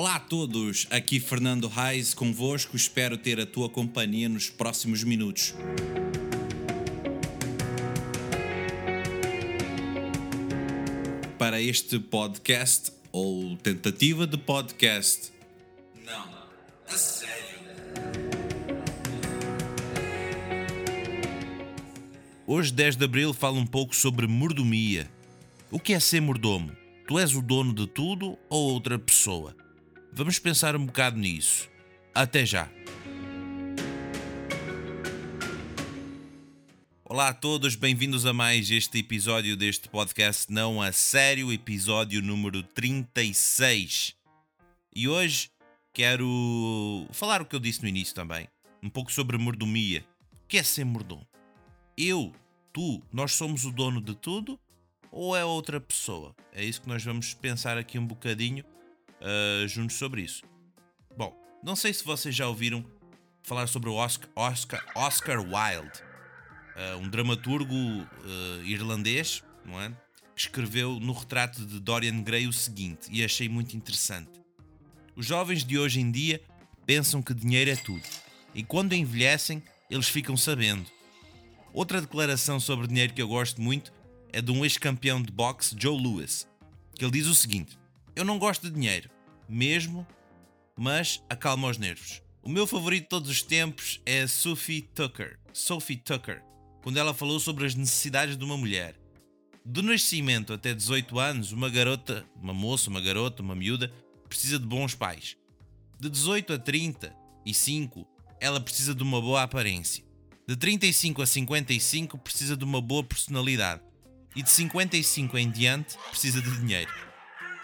Olá a todos, aqui Fernando Reis convosco, espero ter a tua companhia nos próximos minutos. Para este podcast, ou tentativa de podcast. Não, a sério. Hoje, 10 de Abril, fala um pouco sobre mordomia. O que é ser mordomo? Tu és o dono de tudo ou outra pessoa? Vamos pensar um bocado nisso. Até já! Olá a todos, bem-vindos a mais este episódio deste podcast Não a Sério, episódio número 36. E hoje quero falar o que eu disse no início também, um pouco sobre mordomia. O que é ser mordomo? Eu, tu, nós somos o dono de tudo ou é outra pessoa? É isso que nós vamos pensar aqui um bocadinho uh, juntos sobre isso. Bom, não sei se vocês já ouviram falar sobre o Oscar, Oscar, Oscar Wilde, uh, um dramaturgo uh, irlandês, não é? Que escreveu no retrato de Dorian Gray o seguinte, e achei muito interessante. Os jovens de hoje em dia pensam que dinheiro é tudo, e quando envelhecem, eles ficam sabendo. Outra declaração sobre dinheiro que eu gosto muito é de um ex-campeão de boxe, Joe Lewis, que ele diz o seguinte: eu não gosto de dinheiro, mesmo, mas acalma os nervos. O meu favorito de todos os tempos é Sophie Tucker. Sophie Tucker, quando ela falou sobre as necessidades de uma mulher. Do nascimento até 18 anos, uma garota, uma moça, uma garota, uma miúda, precisa de bons pais. De 18 a 35, ela precisa de uma boa aparência. De 35 a 55, precisa de uma boa personalidade. E de 55 em diante, precisa de dinheiro.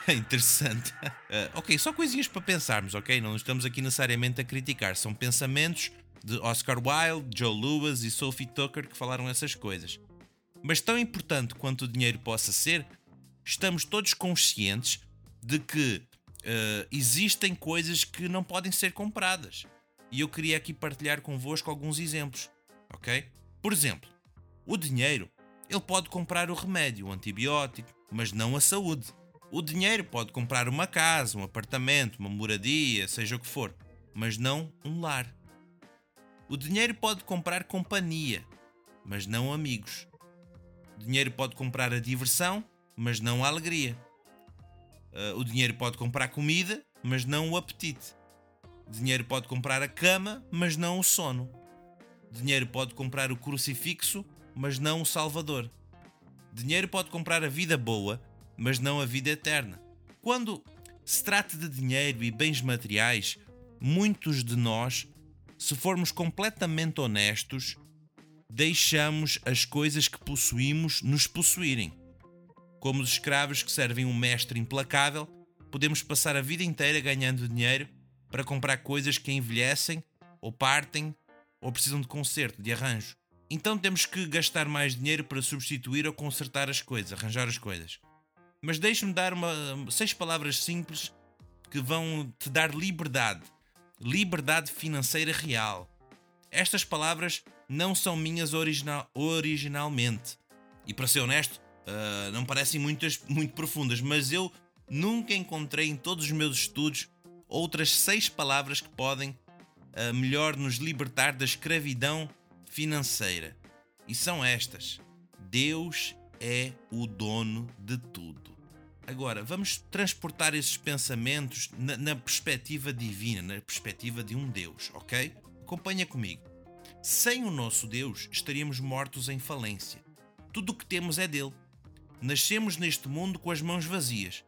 Interessante. Uh, ok, só coisinhas para pensarmos, ok? Não estamos aqui necessariamente a criticar. São pensamentos de Oscar Wilde, Joe Lewis e Sophie Tucker que falaram essas coisas. Mas tão importante quanto o dinheiro possa ser, estamos todos conscientes de que uh, existem coisas que não podem ser compradas. E eu queria aqui partilhar convosco alguns exemplos, ok? Por exemplo, o dinheiro, ele pode comprar o remédio, o antibiótico, mas não a saúde. O dinheiro pode comprar uma casa, um apartamento, uma moradia, seja o que for, mas não um lar. O dinheiro pode comprar companhia, mas não amigos. O dinheiro pode comprar a diversão, mas não a alegria. Uh, o dinheiro pode comprar comida, mas não o apetite. O dinheiro pode comprar a cama, mas não o sono. O dinheiro pode comprar o crucifixo, mas não o Salvador. Dinheiro pode comprar a vida boa, mas não a vida eterna. Quando se trata de dinheiro e bens materiais, muitos de nós, se formos completamente honestos, deixamos as coisas que possuímos nos possuírem. Como os escravos que servem um mestre implacável, podemos passar a vida inteira ganhando dinheiro para comprar coisas que envelhecem, ou partem, ou precisam de conserto, de arranjo. Então temos que gastar mais dinheiro para substituir ou consertar as coisas, arranjar as coisas. Mas deixe-me dar uma, seis palavras simples que vão te dar liberdade. Liberdade financeira real. Estas palavras não são minhas original, originalmente. E para ser honesto, uh, não parecem muitas, muito profundas, mas eu nunca encontrei em todos os meus estudos outras seis palavras que podem uh, melhor nos libertar da escravidão financeira. E são estas: Deus é o dono de tudo. Agora, vamos transportar esses pensamentos na, na, perspectiva divina, na perspectiva de um Deus, ok? Acompanha comigo. Sem o nosso Deus, estaríamos mortos em falência. Tudo o que temos é dele. Nascemos neste mundo com as mãos vazias,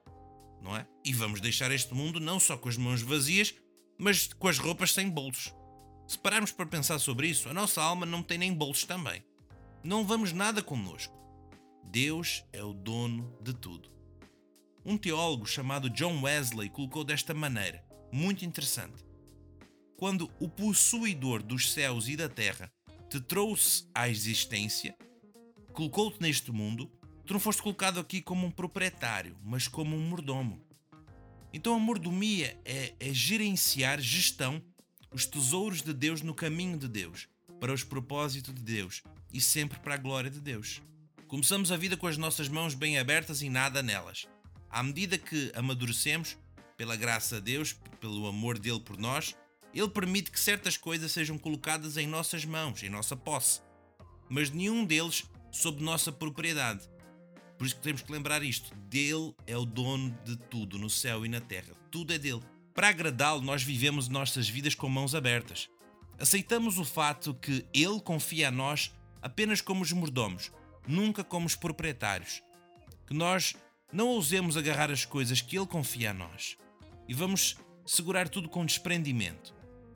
não é? E vamos deixar este mundo não só com as mãos vazias, mas com as roupas sem bolsos. Se pararmos para pensar sobre isso, a nossa alma não tem nem bolsos também. Não vamos nada connosco. Deus é o dono de tudo. Um teólogo chamado John Wesley colocou desta maneira, muito interessante. Quando o possuidor dos céus e da terra te trouxe à existência, colocou-te neste mundo, tu não foste colocado aqui como um proprietário, mas como um mordomo. Então a mordomia é, é gerenciar, gestão, os tesouros de Deus no caminho de Deus, para os propósitos de Deus e sempre para a glória de Deus. Começamos a vida com as nossas mãos bem abertas e nada nelas. À medida que amadurecemos, pela graça de Deus, pelo amor dele por nós, ele permite que certas coisas sejam colocadas em nossas mãos, em nossa posse, mas nenhum deles sob nossa propriedade. Por isso que temos que lembrar isto: dele é o dono de tudo, no céu e na terra. Tudo é dele. Para agradá-lo, nós vivemos nossas vidas com mãos abertas. Aceitamos o fato que ele confia a nós apenas como os mordomos, nunca como os proprietários. Que nós não ousemos agarrar as coisas que ele confia a nós e vamos segurar tudo com desprendimento.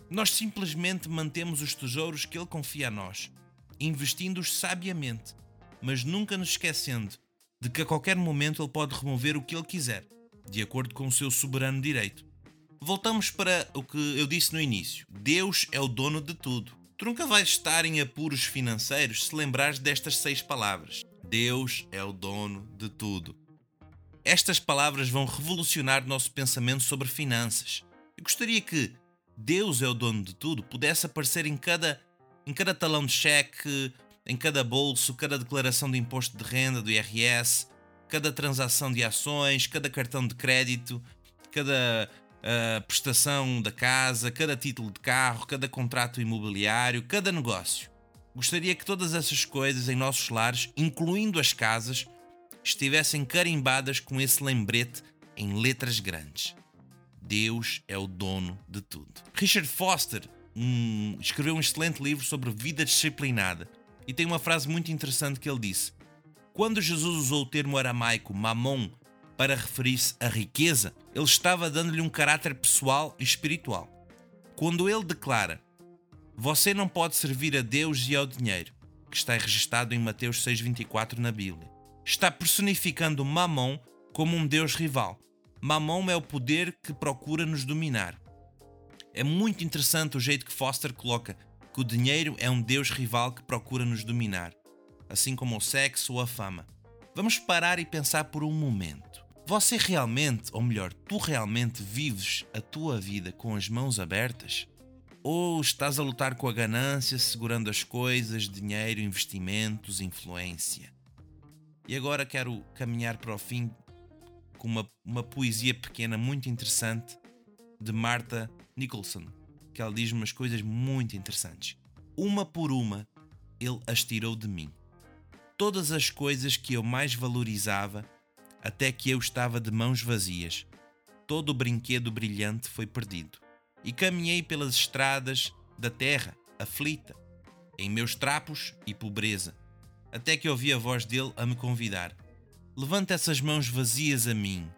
Nós simplesmente mantemos os tesouros que ele confia a nós, investindo-os sabiamente, mas nunca nos esquecendo de que a qualquer momento ele pode remover o que ele quiser, de acordo com o seu soberano direito. Voltamos para o que eu disse no início: Deus é o dono de tudo. Tu nunca vais estar em apuros financeiros se lembrares destas seis palavras. Deus é o dono de tudo. Estas palavras vão revolucionar nosso pensamento sobre finanças. Eu gostaria que Deus é o dono de tudo pudesse aparecer em cada, em cada talão de cheque, em cada bolso, cada declaração de imposto de renda do IRS, cada transação de ações, cada cartão de crédito, cada uh, prestação da casa, cada título de carro, cada contrato imobiliário, cada negócio. Gostaria que todas essas coisas em nossos lares, incluindo as casas, estivessem carimbadas com esse lembrete em letras grandes. Deus é o dono de tudo. Richard Foster um, escreveu um excelente livro sobre vida disciplinada e tem uma frase muito interessante que ele disse: Quando Jesus usou o termo aramaico mamon para referir-se à riqueza, ele estava dando-lhe um caráter pessoal e espiritual. Quando ele declara: Você não pode servir a Deus e ao dinheiro, que está registado em Mateus 6,24 na Bíblia, está personificando Mamon como um Deus rival. Mamon é o poder que procura nos dominar. É muito interessante o jeito que Foster coloca que o dinheiro é um Deus rival que procura nos dominar, assim como o sexo ou a fama. Vamos parar e pensar por um momento. Você realmente, ou melhor, tu realmente vives a tua vida com as mãos abertas? Ou estás a lutar com a ganância, segurando as coisas, dinheiro, investimentos, influência? E agora quero caminhar para o fim com uma, uma poesia pequena muito interessante de Martha Nicholson que ela diz umas coisas muito interessantes. Uma por uma, ele as tirou de mim. Todas as coisas que eu mais valorizava, até que eu estava de mãos vazias. Todo o brinquedo brilhante foi perdido. E caminhei pelas estradas da terra, aflita, em meus trapos e pobreza, até que ouvi a voz dele a me convidar. Levanta essas mãos vazias a mim.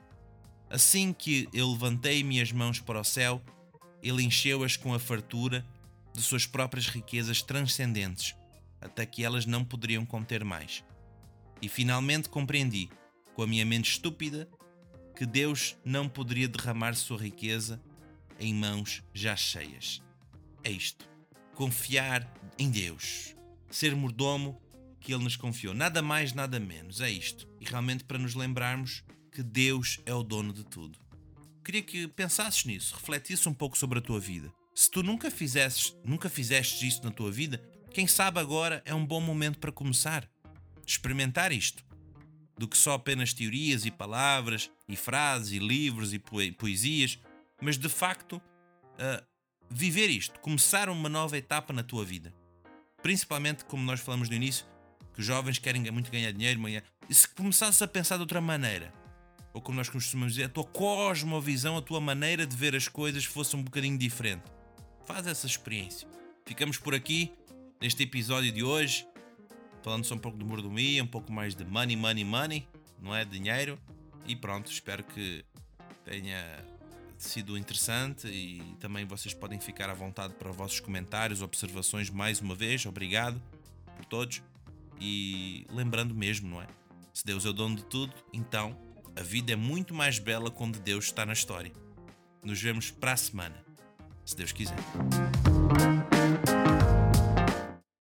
Assim que eu levantei minhas mãos para o céu, ele encheu-as com a fartura de suas próprias riquezas transcendentes, até que elas não poderiam conter mais. E finalmente compreendi, com a minha mente estúpida, que Deus não poderia derramar sua riqueza em mãos já cheias. É isto. Confiar em Deus. Ser mordomo que Ele nos confiou. Nada mais, nada menos. É isto. E realmente para nos lembrarmos que Deus é o dono de tudo queria que pensasses nisso, refletisse um pouco sobre a tua vida. Se tu nunca fizesses, nunca fizestes isso na tua vida, quem sabe agora é um bom momento para começar. Experimentar isto. Do que só apenas teorias e palavras, e frases, e livros e poesias, mas de facto uh, viver isto, começar uma nova etapa na tua vida. Principalmente, como nós falamos no início, que os jovens querem muito ganhar dinheiro, e se começasses a pensar de outra maneira, ou como nós costumamos dizer, a tua cosmovisão, a tua maneira de ver as coisas fosse um bocadinho diferente. Faz essa experiência. Ficamos por aqui neste episódio de hoje, falando só um pouco de mordomia, um pouco mais de money, money, money, não é? Dinheiro. E pronto, espero que tenha sido interessante e também vocês podem ficar à vontade para vossos comentários, observações mais uma vez. Obrigado por todos. E lembrando mesmo, não é? Se Deus é o dono de tudo, então a vida é muito mais bela quando Deus está na história. Nos vemos para a semana, se Deus quiser.